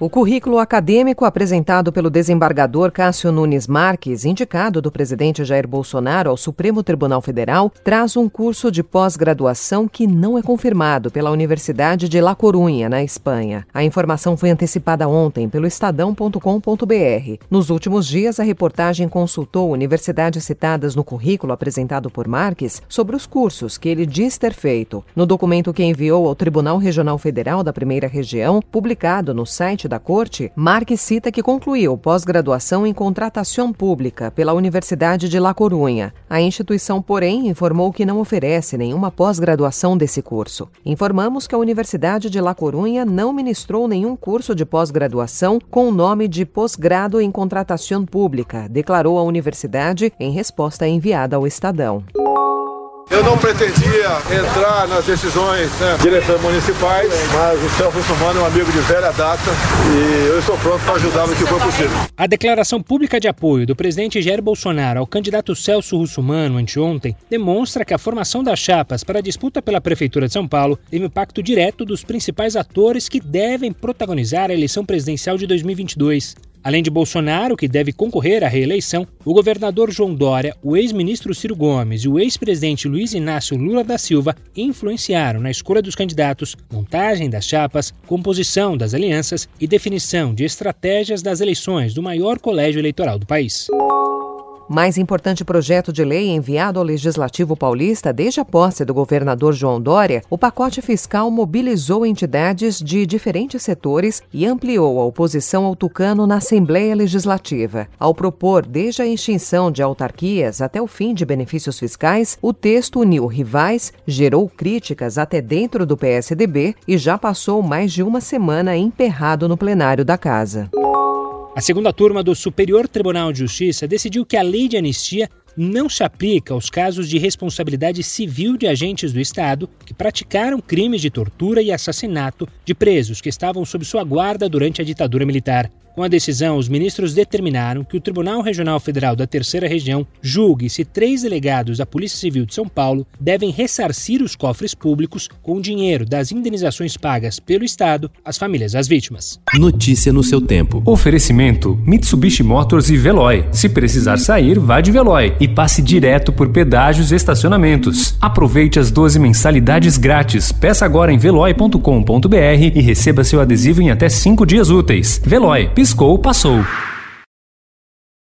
O currículo acadêmico apresentado pelo desembargador Cássio Nunes Marques, indicado do presidente Jair Bolsonaro ao Supremo Tribunal Federal, traz um curso de pós-graduação que não é confirmado pela Universidade de La Corunha, na Espanha. A informação foi antecipada ontem pelo estadão.com.br. Nos últimos dias, a reportagem consultou universidades citadas no currículo apresentado por Marques sobre os cursos que ele diz ter feito. No documento que enviou ao Tribunal Regional Federal da Primeira Região, publicado no site da Corte, Marques cita que concluiu pós-graduação em contratação pública pela Universidade de La Corunha. A instituição, porém, informou que não oferece nenhuma pós-graduação desse curso. Informamos que a Universidade de La Corunha não ministrou nenhum curso de pós-graduação com o nome de pós-grado em contratação pública, declarou a universidade em resposta enviada ao Estadão. Eu não pretendia entrar nas decisões né, municipais, mas o Celso Russomano é um amigo de velha data e eu estou pronto para ajudar no que for possível. A declaração pública de apoio do presidente Jair Bolsonaro ao candidato Celso Russomano anteontem demonstra que a formação das chapas para a disputa pela Prefeitura de São Paulo teve impacto direto dos principais atores que devem protagonizar a eleição presidencial de 2022. Além de Bolsonaro, que deve concorrer à reeleição, o governador João Dória, o ex-ministro Ciro Gomes e o ex-presidente Luiz Inácio Lula da Silva influenciaram na escolha dos candidatos, montagem das chapas, composição das alianças e definição de estratégias das eleições do maior colégio eleitoral do país. Mais importante projeto de lei enviado ao Legislativo Paulista desde a posse do governador João Dória, o pacote fiscal mobilizou entidades de diferentes setores e ampliou a oposição ao tucano na Assembleia Legislativa. Ao propor desde a extinção de autarquias até o fim de benefícios fiscais, o texto uniu rivais, gerou críticas até dentro do PSDB e já passou mais de uma semana emperrado no plenário da casa. A segunda turma do Superior Tribunal de Justiça decidiu que a lei de anistia não se aplica aos casos de responsabilidade civil de agentes do Estado que praticaram crimes de tortura e assassinato de presos que estavam sob sua guarda durante a ditadura militar. Com a decisão, os ministros determinaram que o Tribunal Regional Federal da Terceira Região julgue se três delegados da Polícia Civil de São Paulo devem ressarcir os cofres públicos com o dinheiro das indenizações pagas pelo Estado às famílias das vítimas. Notícia no seu tempo. Oferecimento: Mitsubishi Motors e Veloy. Se precisar sair, vá de Veloy e passe direto por pedágios e estacionamentos. Aproveite as 12 mensalidades grátis. Peça agora em veloy.com.br e receba seu adesivo em até 5 dias úteis. Veloy Piscou, passou.